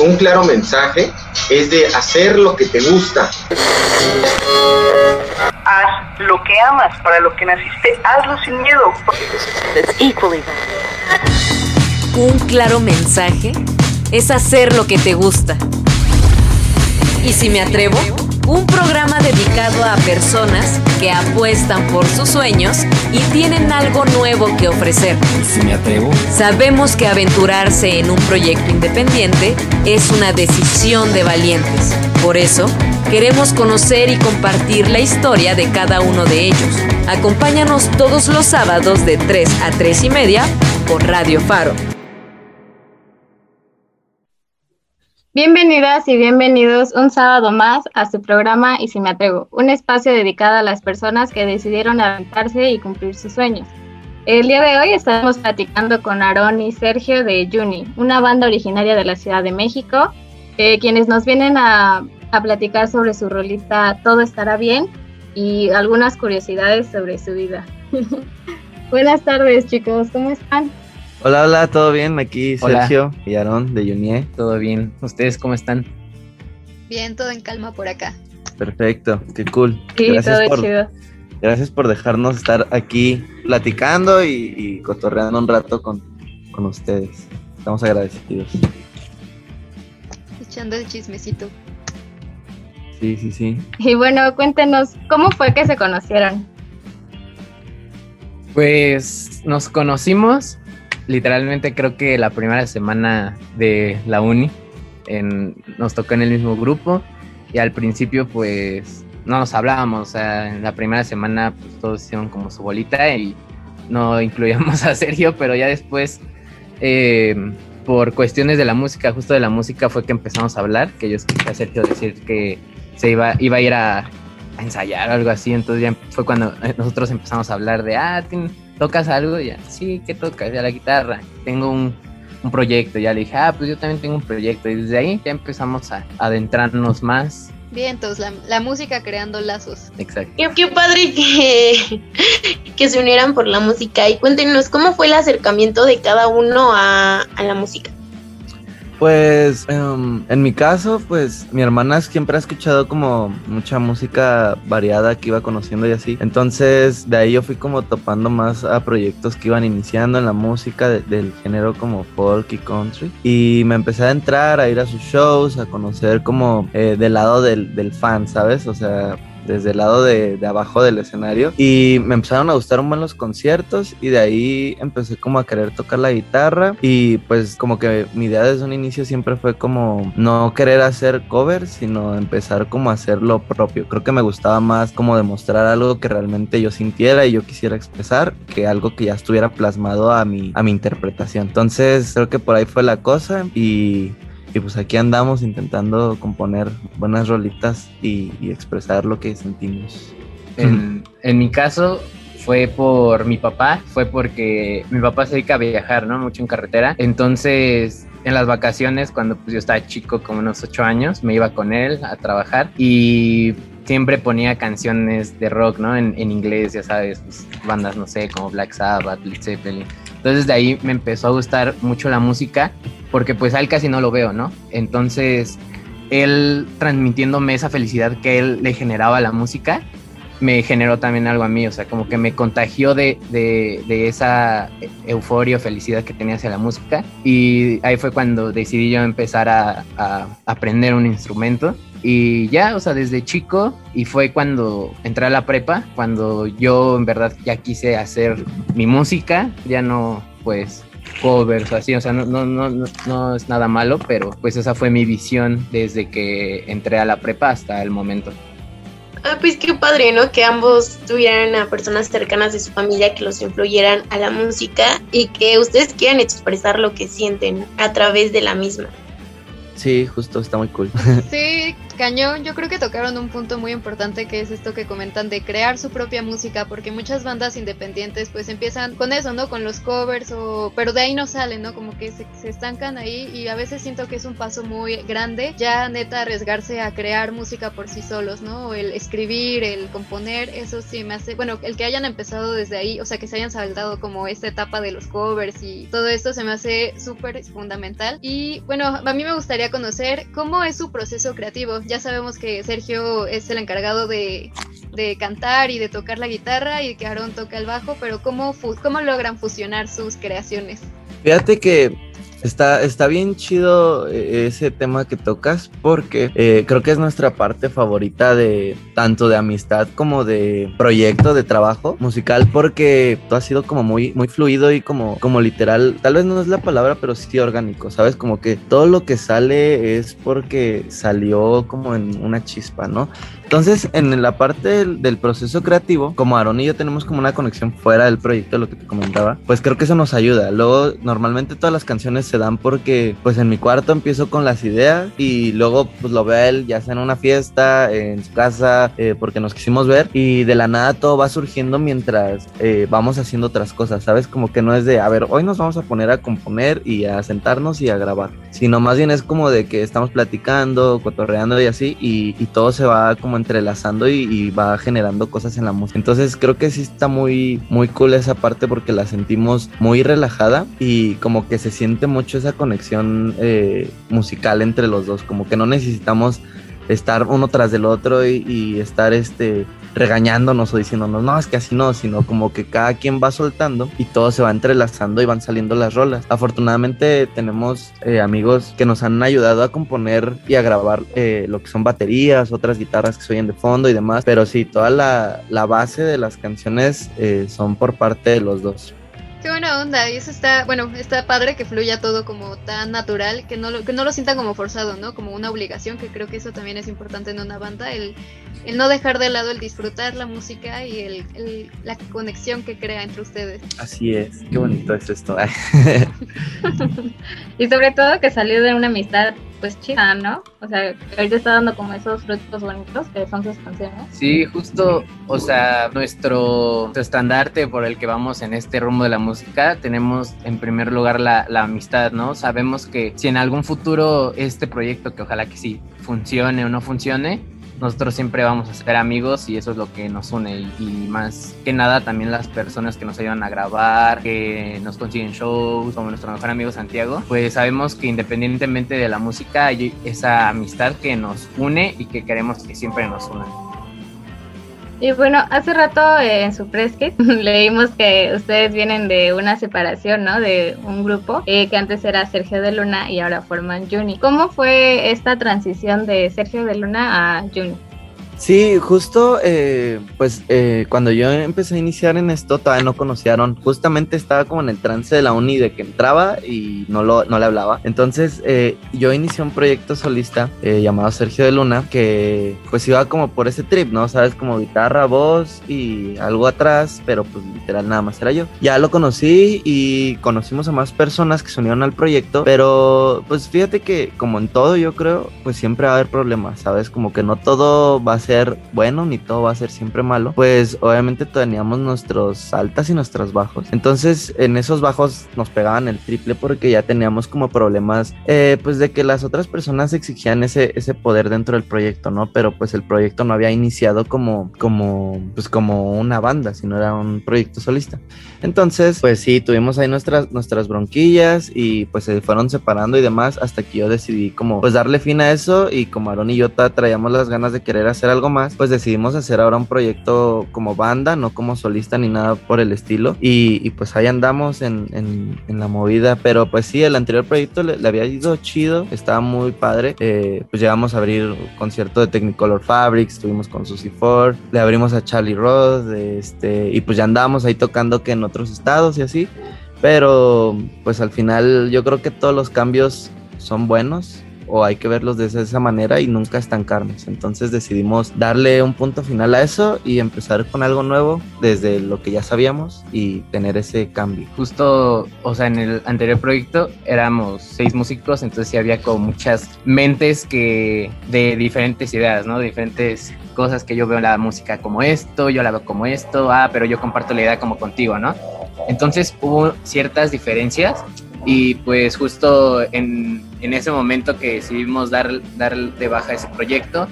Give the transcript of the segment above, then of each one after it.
Un claro mensaje es de hacer lo que te gusta. Haz lo que amas, para lo que naciste, hazlo sin miedo. Un claro mensaje es hacer lo que te gusta. Y si me atrevo, un programa dedicado a personas que apuestan por sus sueños y tienen algo nuevo que ofrecer. Si me atrevo. Sabemos que aventurarse en un proyecto independiente es una decisión de valientes. Por eso, queremos conocer y compartir la historia de cada uno de ellos. Acompáñanos todos los sábados de 3 a 3 y media por Radio Faro. Bienvenidas y bienvenidos un sábado más a su programa Y si me atrevo, un espacio dedicado a las personas que decidieron aventarse y cumplir sus sueños. El día de hoy estamos platicando con Aaron y Sergio de Juni, una banda originaria de la Ciudad de México, eh, quienes nos vienen a, a platicar sobre su rolita Todo estará bien y algunas curiosidades sobre su vida. Buenas tardes chicos, ¿cómo están? Hola, hola, ¿todo bien? Aquí Sergio y Aarón de Junie. Todo bien. ¿Ustedes cómo están? Bien, todo en calma por acá. Perfecto, qué cool. Sí, gracias todo por, chido. Gracias por dejarnos estar aquí platicando y, y cotorreando un rato con, con ustedes. Estamos agradecidos. Echando el chismecito. Sí, sí, sí. Y bueno, cuéntenos, ¿cómo fue que se conocieron? Pues nos conocimos literalmente creo que la primera semana de la uni en, nos tocó en el mismo grupo y al principio pues no nos hablábamos, o sea, en la primera semana pues todos hicieron como su bolita y no incluíamos a Sergio, pero ya después eh, por cuestiones de la música, justo de la música fue que empezamos a hablar, que yo escuché a Sergio decir que se iba, iba a ir a, a ensayar o algo así, entonces ya fue cuando nosotros empezamos a hablar de, ah, ¿tocas algo? Ya, sí, ¿qué tocas? Ya la guitarra. Tengo un, un, proyecto. Ya le dije, ah, pues yo también tengo un proyecto. Y desde ahí ya empezamos a adentrarnos más. Bien, entonces la, la música creando lazos. Exacto. Qué, qué padre que, que, se unieran por la música. Y cuéntenos, ¿cómo fue el acercamiento de cada uno a, a la música? Pues um, en mi caso, pues mi hermana siempre ha escuchado como mucha música variada que iba conociendo y así. Entonces de ahí yo fui como topando más a proyectos que iban iniciando en la música de, del género como folk y country. Y me empecé a entrar, a ir a sus shows, a conocer como eh, del lado del fan, ¿sabes? O sea, desde el lado de, de, abajo del escenario. Y me empezaron a gustar un buen los conciertos y de ahí empecé como a querer tocar la guitarra. Y pues como que mi idea desde un inicio siempre fue como no querer hacer covers sino empezar como a hacer lo propio. Creo que me gustaba más como demostrar algo que realmente yo sintiera y yo quisiera expresar que algo que ya estuviera plasmado a mi, a mi interpretación. Entonces creo que por ahí fue la cosa y y pues aquí andamos intentando componer buenas rolitas y, y expresar lo que sentimos. En, en, mi caso fue por mi papá, fue porque mi papá se dedica a viajar, ¿no? Mucho en carretera. Entonces, en las vacaciones, cuando pues, yo estaba chico, como unos ocho años, me iba con él a trabajar y siempre ponía canciones de rock, ¿no? En, en inglés, ya sabes, pues, bandas, no sé, como Black Sabbath, Led Zeppelin. Entonces de ahí me empezó a gustar mucho la música porque pues a él casi no lo veo, ¿no? Entonces él transmitiéndome esa felicidad que él le generaba a la música, me generó también algo a mí, o sea, como que me contagió de, de, esa euforia o felicidad que tenía hacia la música y ahí fue cuando decidí yo empezar a, a aprender un instrumento y ya, o sea, desde chico, y fue cuando entré a la prepa, cuando yo en verdad ya quise hacer mi música, ya no, pues, covers o así, o sea, no, no, no, no es nada malo, pero pues esa fue mi visión desde que entré a la prepa hasta el momento. Ah, pues qué padre, ¿no? Que ambos tuvieran a personas cercanas de su familia que los influyeran a la música y que ustedes quieran expresar lo que sienten a través de la misma. Sí, justo, está muy cool. Sí, cañón. Yo creo que tocaron un punto muy importante que es esto que comentan de crear su propia música, porque muchas bandas independientes pues empiezan con eso, ¿no? Con los covers o... Pero de ahí no salen, ¿no? Como que se, se estancan ahí y a veces siento que es un paso muy grande ya neta arriesgarse a crear música por sí solos, ¿no? El escribir, el componer, eso sí me hace... Bueno, el que hayan empezado desde ahí, o sea, que se hayan saltado como esta etapa de los covers y todo esto se me hace súper fundamental. Y bueno, a mí me gustaría conocer cómo es su proceso creativo. Ya sabemos que Sergio es el encargado de, de cantar y de tocar la guitarra y que Aaron toca el bajo, pero ¿cómo, cómo logran fusionar sus creaciones? Fíjate que está, está bien chido eh, ese tema que tocas porque eh, creo que es nuestra parte favorita de tanto de amistad como de proyecto de trabajo musical porque todo ha sido como muy, muy fluido y como, como literal, tal vez no es la palabra, pero sí orgánico, ¿sabes? Como que todo lo que sale es porque salió como en una chispa, ¿no? Entonces, en la parte del, proceso creativo, como Aaron y yo tenemos como una conexión fuera del proyecto, lo que te comentaba, pues creo que eso nos ayuda. Luego, normalmente todas las canciones se dan porque, pues en mi cuarto empiezo con las ideas y luego, pues lo veo a él, ya sea en una fiesta, en su casa, eh, porque nos quisimos ver y de la nada todo va surgiendo mientras eh, vamos haciendo otras cosas, ¿sabes? Como que no es de, a ver, hoy nos vamos a poner a componer y a sentarnos y a grabar, sino más bien es como de que estamos platicando, cotorreando y así, y, y todo se va como entrelazando y, va generando cosas en la música. Entonces creo que sí está muy, muy cool esa parte porque la sentimos muy relajada y como que se siente mucho esa conexión eh, musical entre los dos, como que no necesitamos estar uno tras del otro y, estar este regañándonos o diciéndonos, no, es que así no, sino como que cada quien va soltando y todo se va entrelazando y van saliendo las rolas. Afortunadamente tenemos eh, amigos que nos han ayudado a componer y a grabar eh, lo que son baterías, otras guitarras que se oyen de fondo y demás, pero sí, toda la, la base de las canciones eh, son por parte de los dos. Qué buena onda, y eso está, bueno, está padre que fluya todo como tan natural, que no lo, que no lo sientan como forzado, ¿no? Como una obligación, que creo que eso también es importante en una banda, el, el no dejar de lado el disfrutar la música y el, el- la conexión que crea entre ustedes. Así es, qué bonito es esto. Y sobre todo que salió de una amistad pues chida, ¿no? O sea, ahorita está dando como esos frutos bonitos que son sus canciones. Sí, justo, o sea, nuestro, nuestro estandarte por el que vamos en este rumbo de la música, tenemos en primer lugar la, la amistad, ¿no? Sabemos que si en algún futuro este proyecto, que ojalá que sí funcione o no funcione, nosotros siempre vamos a ser amigos y eso es lo que nos une y, y más que nada también las personas que nos ayudan a grabar, que nos consiguen shows, como nuestro mejor amigo Santiago, pues sabemos que independientemente de la música hay esa amistad que nos une y que queremos que siempre nos una. Y bueno, hace rato eh, en su press kit leímos que ustedes vienen de una separación, ¿no? De un grupo eh, que antes era Sergio de Luna y ahora forman Juni. ¿Cómo fue esta transición de Sergio de Luna a Juni? Sí, justo, eh, pues eh, cuando yo empecé a iniciar en esto, todavía no conocieron. Justamente estaba como en el trance de la uni de que entraba y no, lo, no le hablaba. Entonces, eh, yo inicié un proyecto solista eh, llamado Sergio de Luna, que pues iba como por ese trip, ¿no? Sabes, como guitarra, voz y algo atrás, pero pues literal nada más era yo. Ya lo conocí y conocimos a más personas que se unieron al proyecto, pero pues fíjate que como en todo yo creo, pues siempre va a haber problemas, ¿sabes? Como que no todo va a ser bueno ni todo va a ser siempre malo. Pues obviamente teníamos nuestros altas y nuestros bajos. Entonces en esos bajos nos pegaban el triple porque ya teníamos como problemas, eh, pues de que las otras personas exigían ese, ese poder dentro del proyecto, ¿no? Pero pues el proyecto no había iniciado como, como, pues como una banda, sino era un proyecto solista. Entonces, pues sí, tuvimos ahí nuestras, nuestras bronquillas y pues se fueron separando y demás hasta que yo decidí como pues darle fin a eso y como Aaron y yo traíamos las ganas de querer hacer algo más, pues decidimos hacer ahora un proyecto como banda, no como solista ni nada por el estilo. Y, y, pues ahí andamos en, en- en la movida, pero pues sí, el anterior proyecto le, le había ido chido, estaba muy padre, eh, pues llegamos a abrir un concierto de Technicolor Fabrics, estuvimos con Susie Ford, le abrimos a Charlie Roth, este, y pues ya andábamos ahí tocando que en otros estados y así, pero pues al final yo creo que todos los cambios son buenos o hay que verlos de esa manera y nunca estancarnos. Entonces decidimos darle un punto final a eso y empezar con algo nuevo desde lo que ya sabíamos y tener ese cambio. Justo, o sea, en el anterior proyecto éramos seis músicos, entonces sí había como muchas mentes que de diferentes ideas, ¿no? Diferentes cosas que yo veo la música como esto, yo la veo como esto, ah, pero yo comparto la idea como contigo, ¿no? Entonces hubo ciertas diferencias y pues justo en, en ese momento que decidimos dar, dar de baja ese proyecto,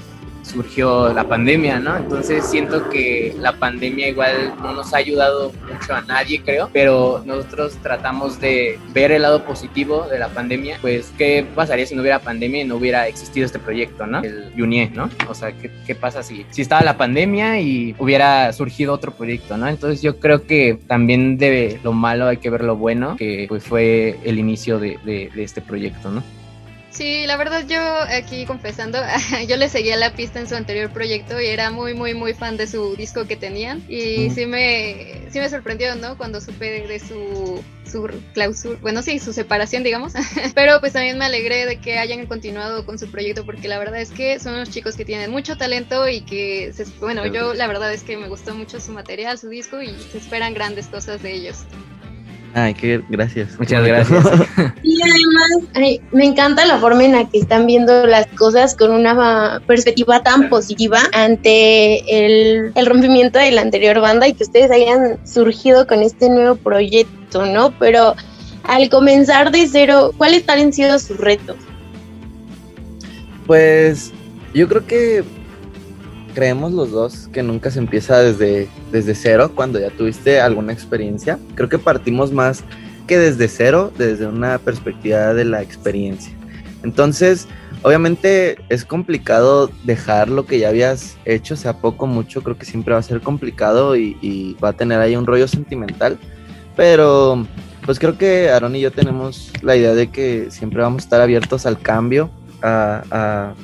surgió la pandemia, ¿no? Entonces siento que la pandemia igual no nos ha ayudado mucho a nadie, creo, pero nosotros tratamos de ver el lado positivo de la pandemia, pues qué pasaría si no hubiera pandemia y no hubiera existido este proyecto, ¿no? El Yunie, ¿no? O sea, ¿qué, qué pasa si, si estaba la pandemia y hubiera surgido otro proyecto, ¿no? Entonces yo creo que también de lo malo hay que ver lo bueno, que pues fue el inicio de, de este proyecto, ¿no? Sí, la verdad yo aquí confesando, yo le seguía la pista en su anterior proyecto y era muy muy muy fan de su disco que tenían y sí me sí me sorprendió, ¿no? Cuando supe de su su clausura, bueno, sí, su separación, digamos. Pero pues también me alegré de que hayan continuado con su proyecto porque la verdad es que son unos chicos que tienen mucho talento y que, se, bueno, yo la verdad es que me gustó mucho su material, su disco y se esperan grandes cosas de ellos. Ay, qué gracias. Muchas gracias. Y además, ay, me encanta la forma en la que están viendo las cosas con una perspectiva tan positiva ante el, el rompimiento de la anterior banda y que ustedes hayan surgido con este nuevo proyecto, ¿no? Pero al comenzar de cero, ¿cuáles han sido sus retos? Pues yo creo que creemos los dos que nunca se empieza desde, desde cero cuando ya tuviste alguna experiencia. Creo que partimos más que desde cero, desde una perspectiva de la experiencia. Entonces, obviamente es complicado dejar lo que ya habías hecho, sea poco, mucho, creo que siempre va a ser complicado y, va a tener ahí un rollo sentimental, pero pues creo que Aaron y yo tenemos la idea de que siempre vamos a estar abiertos al cambio, a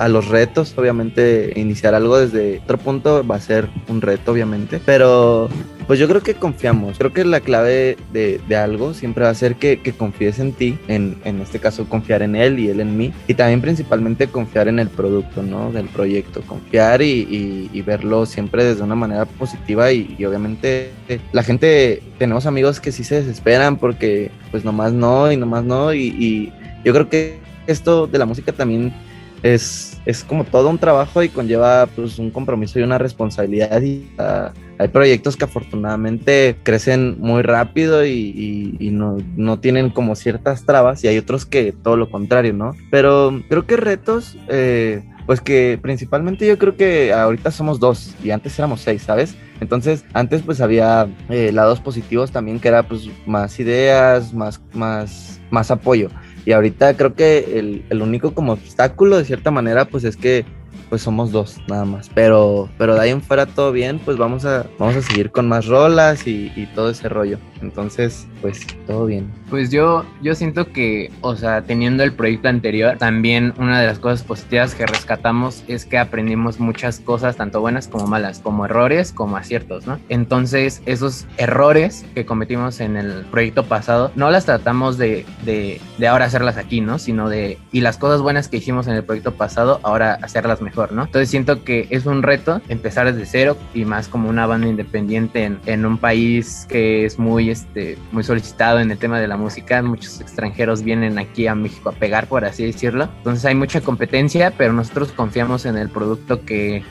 a los retos, obviamente iniciar algo desde otro punto va a ser un reto, obviamente, pero pues yo creo que confiamos, creo que la clave de, algo siempre va a ser que, confíes en ti, en, en, este caso confiar en él y él en mí, y también principalmente confiar en el producto, ¿no? Del proyecto, confiar y, y, y verlo siempre desde una manera positiva y, y obviamente la gente, tenemos amigos que sí se desesperan porque pues nomás no y nomás no, y yo creo que esto de la música también es, es como todo un trabajo y conlleva pues un compromiso y una responsabilidad y uh, hay proyectos que afortunadamente crecen muy rápido y, y, y no, no, tienen como ciertas trabas y hay otros que todo lo contrario, ¿no? Pero creo que retos, eh, pues que principalmente yo creo que ahorita somos dos y antes éramos seis, ¿sabes? Entonces, antes pues había eh, lados positivos también que era pues más ideas, más, más, más apoyo. Y ahorita creo que el, el, único como obstáculo de cierta manera pues es que pues somos dos nada más. Pero, pero de ahí en fuera todo bien, pues vamos a, vamos a seguir con más rolas y, todo ese rollo. Entonces, pues todo bien. Pues yo, yo siento que, o sea, teniendo el proyecto anterior, también una de las cosas positivas que rescatamos es que aprendimos muchas cosas, tanto buenas como malas, como errores, como aciertos, ¿no? Entonces, esos errores que cometimos en el proyecto pasado, no las tratamos de, de, de ahora hacerlas aquí, ¿no? Sino de, y las cosas buenas que hicimos en el proyecto pasado, ahora hacerlas mejor, ¿no? Entonces siento que es un reto empezar desde cero y más como una banda independiente en, en un país que es muy este, muy solicitado en el tema de la música. Muchos extranjeros vienen aquí a México a pegar, por así decirlo. Entonces hay mucha competencia, pero nosotros confiamos en el producto que,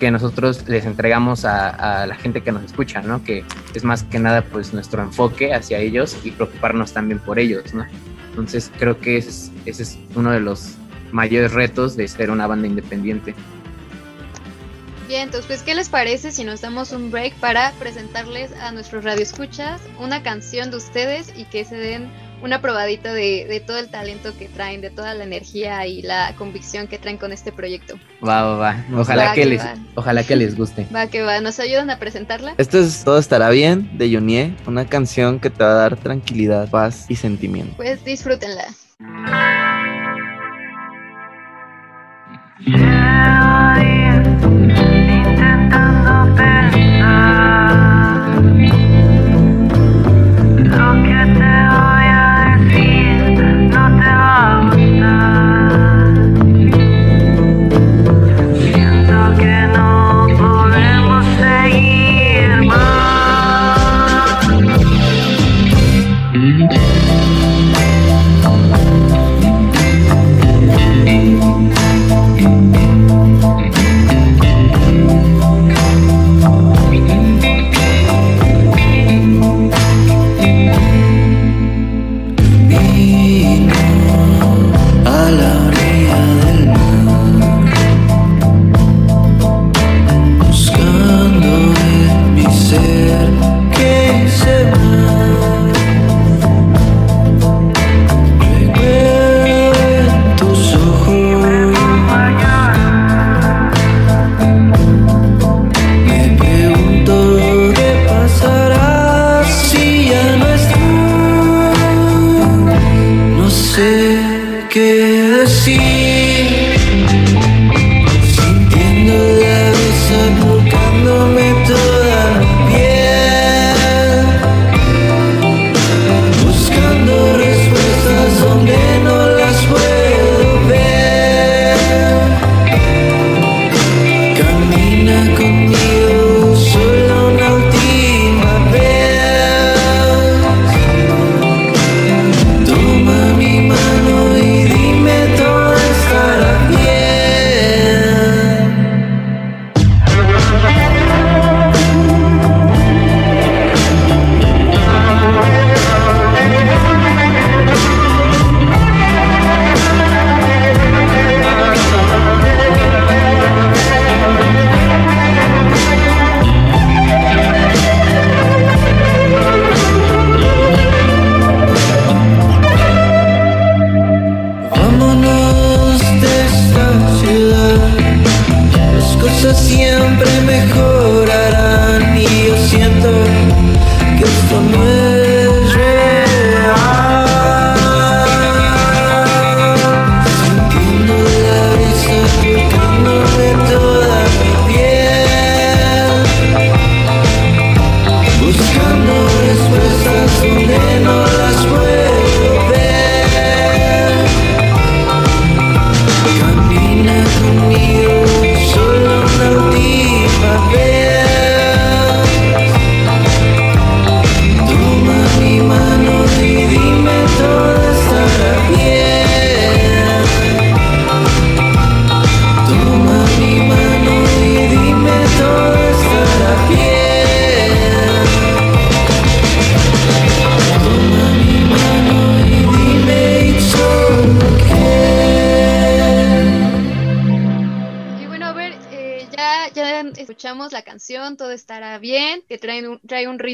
que nosotros les entregamos a, a, la gente que nos escucha, ¿no? Que es más que nada pues nuestro enfoque hacia ellos y preocuparnos también por ellos, ¿no? Entonces creo que ese es, ese es uno de los mayores retos de ser una banda independiente. Bien, entonces, pues, ¿qué les parece si nos damos un break para presentarles a nuestros radioescuchas una canción de ustedes y que se den una probadita de, de, todo el talento que traen, de toda la energía y la convicción que traen con este proyecto? Va, va, va. Ojalá, va, que, que les, va. ojalá que les guste. Va, que va. ¿Nos ayudan a presentarla? Esto es Todo estará bien de Yunie, una canción que te va a dar tranquilidad, paz y sentimiento. Pues disfrútenla. Intentando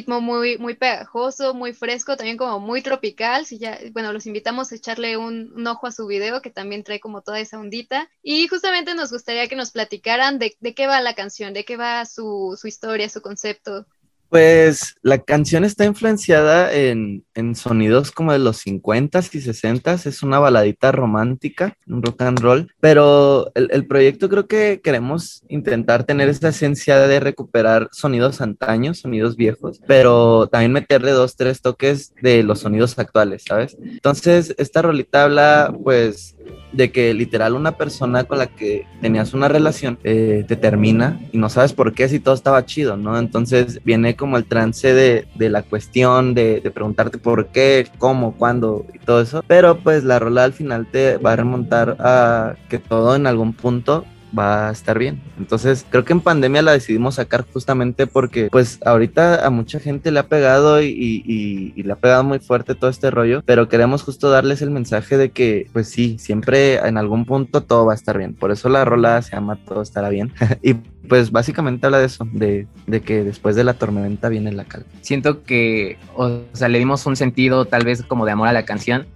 ritmo muy, muy pegajoso, muy fresco, también como muy tropical. Si ya, bueno, los invitamos a echarle un, ojo a su video, que también trae como toda esa ondita. Y justamente nos gustaría que nos platicaran de, de qué va la canción, de qué va su, su historia, su concepto. Pues la canción está influenciada en, en sonidos como de los 50s y 60s, es una baladita romántica, un rock and roll, pero el, el proyecto creo que queremos intentar tener esa esencia de recuperar sonidos antaños, sonidos viejos, pero también meterle dos, tres toques de los sonidos actuales, ¿sabes? Entonces, esta rolita habla pues de que literal una persona con la que tenías una relación eh, te termina y no sabes por qué si todo estaba chido, ¿no? Entonces viene como el trance de, de la cuestión, de, de, preguntarte por qué, cómo, cuándo y todo eso, pero pues la rola al final te va a remontar a que todo en algún punto va a estar bien. Entonces, creo que en pandemia la decidimos sacar justamente porque, pues, ahorita a mucha gente le ha pegado y, y, le ha pegado muy fuerte todo este rollo, pero queremos justo darles el mensaje de que, pues sí, siempre en algún punto todo va a estar bien. Por eso la rola se llama Todo estará bien. y pues básicamente habla de eso, de, de, que después de la tormenta viene la calma. Siento que, o sea, le dimos un sentido tal vez como de amor a la canción,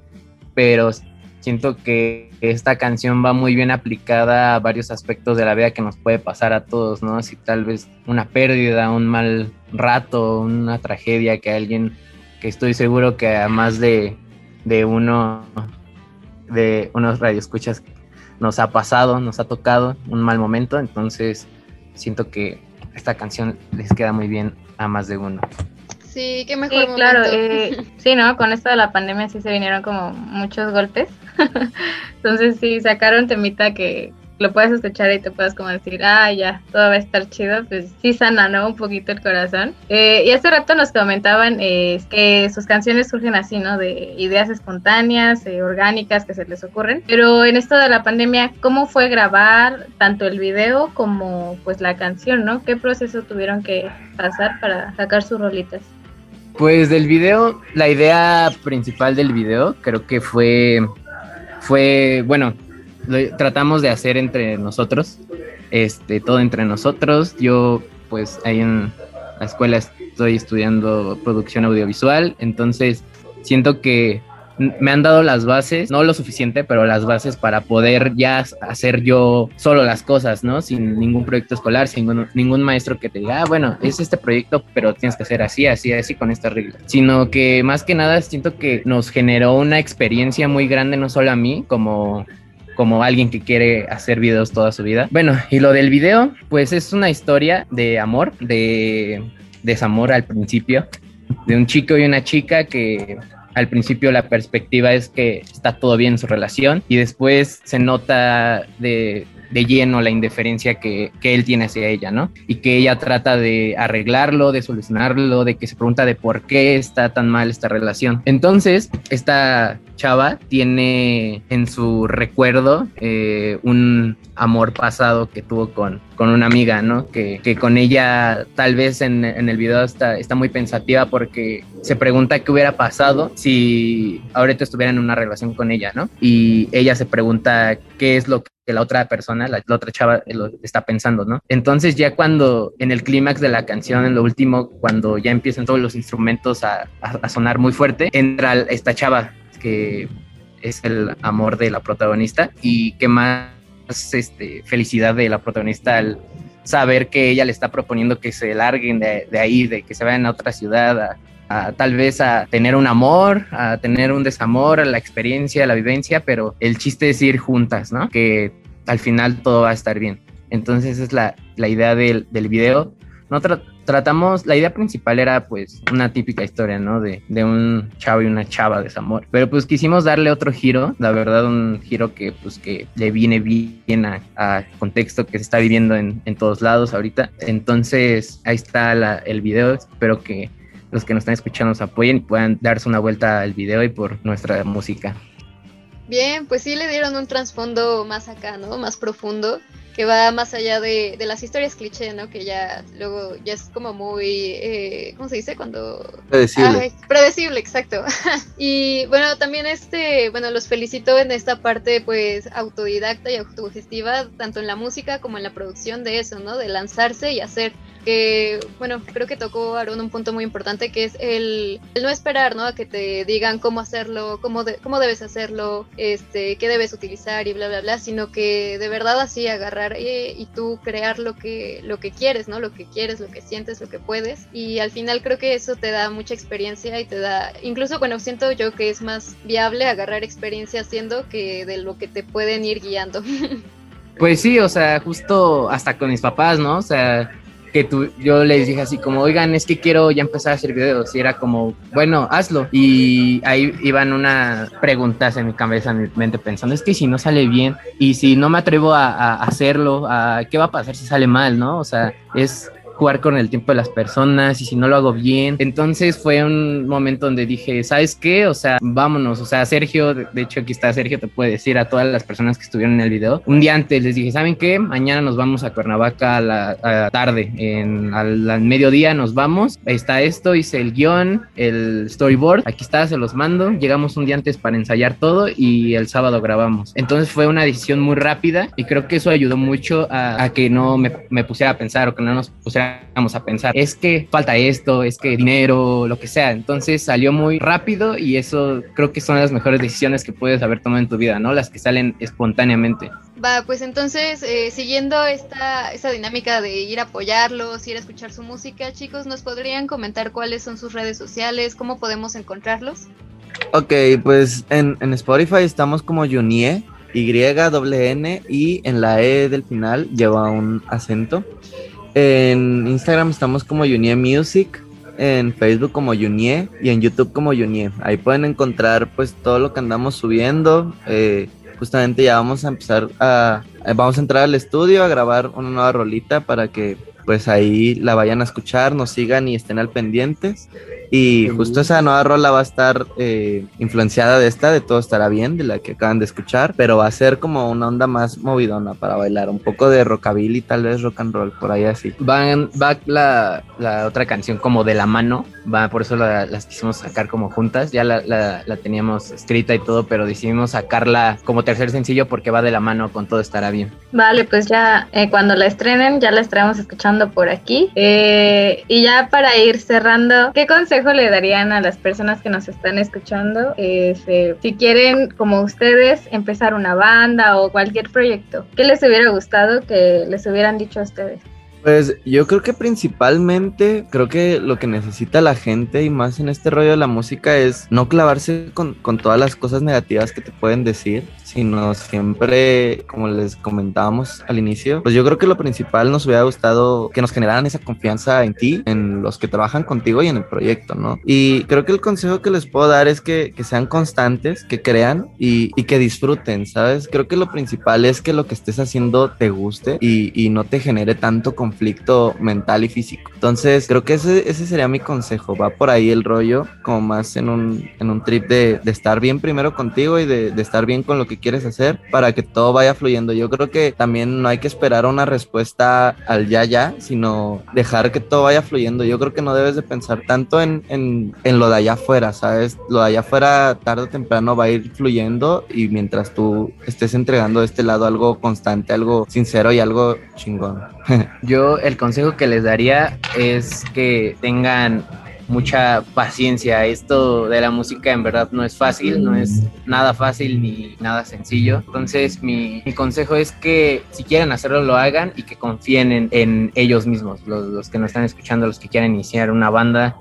pero siento que esta canción va muy bien aplicada a varios aspectos de la vida que nos puede pasar a todos, ¿no? Si tal vez una pérdida, un mal rato, una tragedia que alguien, que estoy seguro que a más de, de uno, de unos radioescuchas nos ha pasado, nos ha tocado un mal momento, entonces siento que esta canción les queda muy bien a más de uno. Sí, qué mejor sí, claro, eh, sí, ¿no? Con esto de la pandemia sí se vinieron como muchos golpes. Entonces sí, sacaron temita que lo puedes escuchar y te puedas como decir, ah, ya, todo va a estar chido, pues sí sana, ¿no? Un poquito el corazón. Eh, y hace rato nos comentaban eh, que sus canciones surgen así, ¿no? De ideas espontáneas, eh, orgánicas que se les ocurren. Pero en esto de la pandemia, ¿cómo fue grabar tanto el video como pues la canción, ¿no? ¿Qué proceso tuvieron que pasar para sacar sus rolitas? Pues del video, la idea principal del video creo que fue, fue, bueno, lo tratamos de hacer entre nosotros, este, todo entre nosotros. Yo, pues, ahí en la escuela estoy estudiando producción audiovisual, entonces siento que me han dado las bases, no lo suficiente, pero las bases para poder ya hacer yo solo las cosas, ¿no? Sin ningún proyecto escolar, sin ningún, maestro que te diga, ah, bueno, es este proyecto, pero tienes que hacer así, así, así con esta regla. Sino que más que nada siento que nos generó una experiencia muy grande, no solo a mí, como como alguien que quiere hacer videos toda su vida. Bueno, y lo del video, pues es una historia de amor, de desamor al principio, de un chico y una chica que al principio la perspectiva es que está todo bien en su relación y después se nota de, de lleno la indiferencia que, que, él tiene hacia ella, ¿no? Y que ella trata de arreglarlo, de solucionarlo, de que se pregunta de por qué está tan mal esta relación. Entonces, esta chava tiene en su recuerdo eh, un amor pasado que tuvo con, con una amiga, ¿no? Que, que con ella tal vez en, en, el video está, está muy pensativa porque se pregunta qué hubiera pasado si ahorita estuviera en una relación con ella, ¿no? Y ella se pregunta qué es lo que la otra persona, la, otra chava lo está pensando, ¿no? Entonces ya cuando en el clímax de la canción, en lo último, cuando ya empiezan todos los instrumentos a, a, a sonar muy fuerte, entra esta chava que es el amor de la protagonista y que más este, felicidad de la protagonista al saber que ella le está proponiendo que se larguen de, ahí, de que se vayan a otra ciudad, a, a, tal vez a tener un amor, a tener un desamor, a la experiencia, a la vivencia, pero el chiste es ir juntas, ¿no? Que al final todo va a estar bien. Entonces es la, la idea del, del video. No tratamos, la idea principal era pues una típica historia, ¿no? De, de, un chavo y una chava de desamor. Pero pues quisimos darle otro giro, la verdad un giro que pues que le viene bien a, contexto que se está viviendo en, en, todos lados ahorita. Entonces ahí está el video, espero que los que nos están escuchando nos apoyen y puedan darse una vuelta al video y por nuestra música. Bien, pues sí le dieron un trasfondo más acá, ¿no? Más profundo que va más allá de, de, las historias cliché, ¿no? Que ya luego ya es como muy, eh, ¿cómo se dice? Cuando... Predecible. Ay, predecible, exacto. y bueno, también este, bueno, los felicito en esta parte pues autodidacta y autogestiva, tanto en la música como en la producción de eso, ¿no? De lanzarse y hacer que, bueno, creo que tocó Aaron un punto muy importante que es el, no esperar, ¿no? A que te digan cómo hacerlo, cómo, de, cómo debes hacerlo, este, qué debes utilizar y bla, bla, bla, sino que de verdad así agarrar y, y tú crear lo que, lo que quieres, ¿no? Lo que quieres, lo que sientes, lo que puedes. Y al final creo que eso te da mucha experiencia y te da, incluso, bueno, siento yo que es más viable agarrar experiencia haciendo que de lo que te pueden ir guiando. Pues sí, o sea, justo hasta con mis papás, ¿no? O sea, que tú, yo les dije así como, oigan, es que quiero ya empezar a hacer videos. Y era como, bueno, hazlo. Y ahí iban unas preguntas en mi cabeza, en mi mente, pensando, es que si no sale bien y si no me atrevo a, a hacerlo, a, ¿qué va a pasar si sale mal, no? O sea, es jugar con el tiempo de las personas y si no lo hago bien. Entonces fue un momento donde dije, ¿sabes qué? O sea, vámonos. O sea, Sergio, de hecho aquí está Sergio, te puede decir a todas las personas que estuvieron en el video. Un día antes les dije, ¿saben qué? Mañana nos vamos a Cuernavaca a la, tarde, en, al, mediodía nos vamos. Ahí está esto, hice el guion, el storyboard, aquí está, se los mando. Llegamos un día antes para ensayar todo y el sábado grabamos. Entonces fue una decisión muy rápida y creo que eso ayudó mucho a, a que no me, me pusiera a pensar o que no nos pusiera vamos a pensar, es que falta esto, es que dinero, lo que sea. Entonces salió muy rápido y eso creo que son las mejores decisiones que puedes haber tomado en tu vida, ¿no? Las que salen espontáneamente. Va, pues entonces, eh, siguiendo esta, esta dinámica de ir a apoyarlos, ir a escuchar su música, chicos, ¿nos podrían comentar cuáles son sus redes sociales? ¿Cómo podemos encontrarlos? Ok, pues en, en Spotify estamos como Yunie, Y-N, y en la E del final lleva un acento. En Instagram estamos como Yunie Music, en Facebook como Yunie y en YouTube como Yunie. Ahí pueden encontrar pues todo lo que andamos subiendo. Eh, justamente ya vamos a empezar a, vamos a entrar al estudio a grabar una nueva rolita para que pues ahí la vayan a escuchar, nos sigan y estén al pendientes. Y justo esa nueva rola va a estar eh, influenciada de esta, de Todo Estará Bien, de la que acaban de escuchar, pero va a ser como una onda más movidona para bailar, un poco de rockabilly, tal vez rock and roll, por ahí así. Van, va la, la otra canción como de la mano, va, por eso la, las quisimos sacar como juntas, ya la, la, la, teníamos escrita y todo, pero decidimos sacarla como tercer sencillo porque va de la mano con Todo Estará Bien. Vale, pues ya eh, cuando la estrenen ya la estaremos escuchando por aquí. Eh, y ya para ir cerrando, ¿qué consejo consejo le darían a las personas que nos están escuchando? Este, si quieren, como ustedes, empezar una banda o cualquier proyecto, ¿qué les hubiera gustado que les hubieran dicho a ustedes? Pues yo creo que principalmente, creo que lo que necesita la gente y más en este rollo de la música es no clavarse con, con todas las cosas negativas que te pueden decir, sino siempre, como les comentábamos al inicio, pues yo creo que lo principal nos hubiera gustado que nos generaran esa confianza en ti, en los que trabajan contigo y en el proyecto, ¿no? Y creo que el consejo que les puedo dar es que, que sean constantes, que crean y, y, que disfruten, ¿sabes? Creo que lo principal es que lo que estés haciendo te guste y, y no te genere tanto conflicto mental y físico. Entonces, creo que ese, ese sería mi consejo, va por ahí el rollo, como más en un, en un trip de, de estar bien primero contigo y de, de estar bien con lo que quieres hacer para que todo vaya fluyendo. Yo creo que también no hay que esperar una respuesta al ya ya, sino dejar que todo vaya fluyendo. Yo creo que no debes de pensar tanto en, en, en lo de allá afuera, ¿sabes? Lo de allá afuera tarde o temprano va a ir fluyendo y mientras tú estés entregando de este lado algo constante, algo sincero y algo chingón. Yo el consejo que les daría es que tengan mucha paciencia. Esto de la música en verdad no es fácil, no es nada fácil ni nada sencillo. Entonces mi, mi consejo es que si quieren hacerlo lo hagan y que confíen en, ellos mismos, los, los, que nos están escuchando, los que quieren iniciar una banda,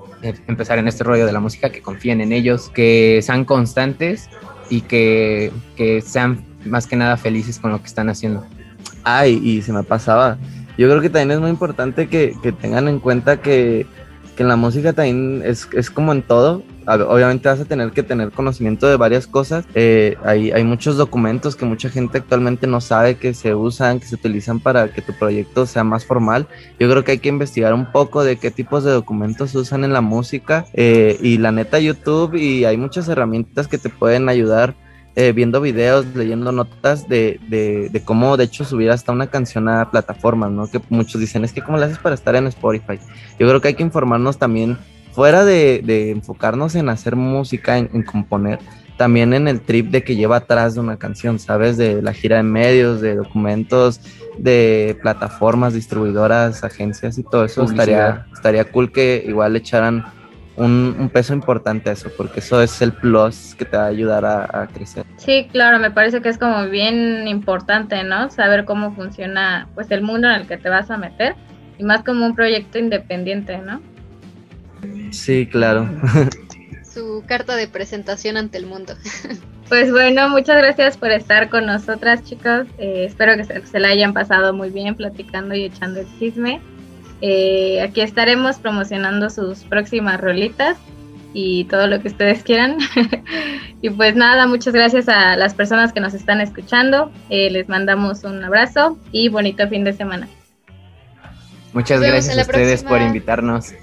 empezar en este rollo de la música, que confíen en ellos, que sean constantes y que, que sean más que nada felices con lo que están haciendo. Ay, y se me pasaba. Yo creo que también es muy importante que, que tengan en cuenta que que en la música también es, es, como en todo. Obviamente vas a tener que tener conocimiento de varias cosas. Eh, hay, hay, muchos documentos que mucha gente actualmente no sabe que se usan, que se utilizan para que tu proyecto sea más formal. Yo creo que hay que investigar un poco de qué tipos de documentos se usan en la música. Eh, y la neta YouTube y hay muchas herramientas que te pueden ayudar eh, viendo videos, leyendo notas de, de, de, cómo de hecho subir hasta una canción a plataformas, ¿no? Que muchos dicen, es que cómo le haces para estar en Spotify. Yo creo que hay que informarnos también, fuera de, de enfocarnos en hacer música, en, en, componer, también en el trip de que lleva atrás de una canción, ¿sabes? De la gira de medios, de documentos, de plataformas, distribuidoras, agencias y todo eso. Estaría, estaría cool que igual le echaran un, un, peso importante a eso, porque eso es el plus que te va a ayudar a, a, crecer. Sí, claro, me parece que es como bien importante, ¿no? Saber cómo funciona pues el mundo en el que te vas a meter y más como un proyecto independiente, ¿no? Sí, claro. Su carta de presentación ante el mundo. Pues bueno, muchas gracias por estar con nosotras, chicos. Eh, espero que se, se la hayan pasado muy bien platicando y echando el chisme. Eh, aquí estaremos promocionando sus próximas rolitas y todo lo que ustedes quieran. y pues nada, muchas gracias a las personas que nos están escuchando. Eh, les mandamos un abrazo y bonito fin de semana. Muchas gracias a ustedes próxima. por invitarnos.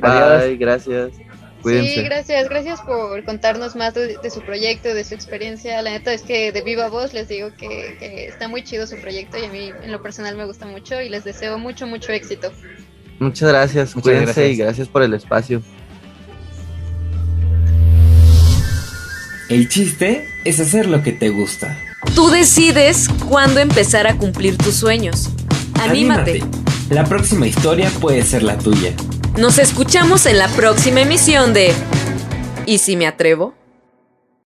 Adiós. Bye, gracias. Cuídense. Sí, gracias, gracias por contarnos más de, de, su proyecto, de su experiencia. La neta es que de viva voz les digo que, que, está muy chido su proyecto y a mí en lo personal me gusta mucho y les deseo mucho, mucho éxito. Muchas gracias, Muchas cuídense gracias. y gracias por el espacio. El chiste es hacer lo que te gusta. Tú decides cuándo empezar a cumplir tus sueños. Anímate. Anímate. La próxima historia puede ser la tuya. Nos escuchamos en la próxima emisión de ¿Y si me atrevo?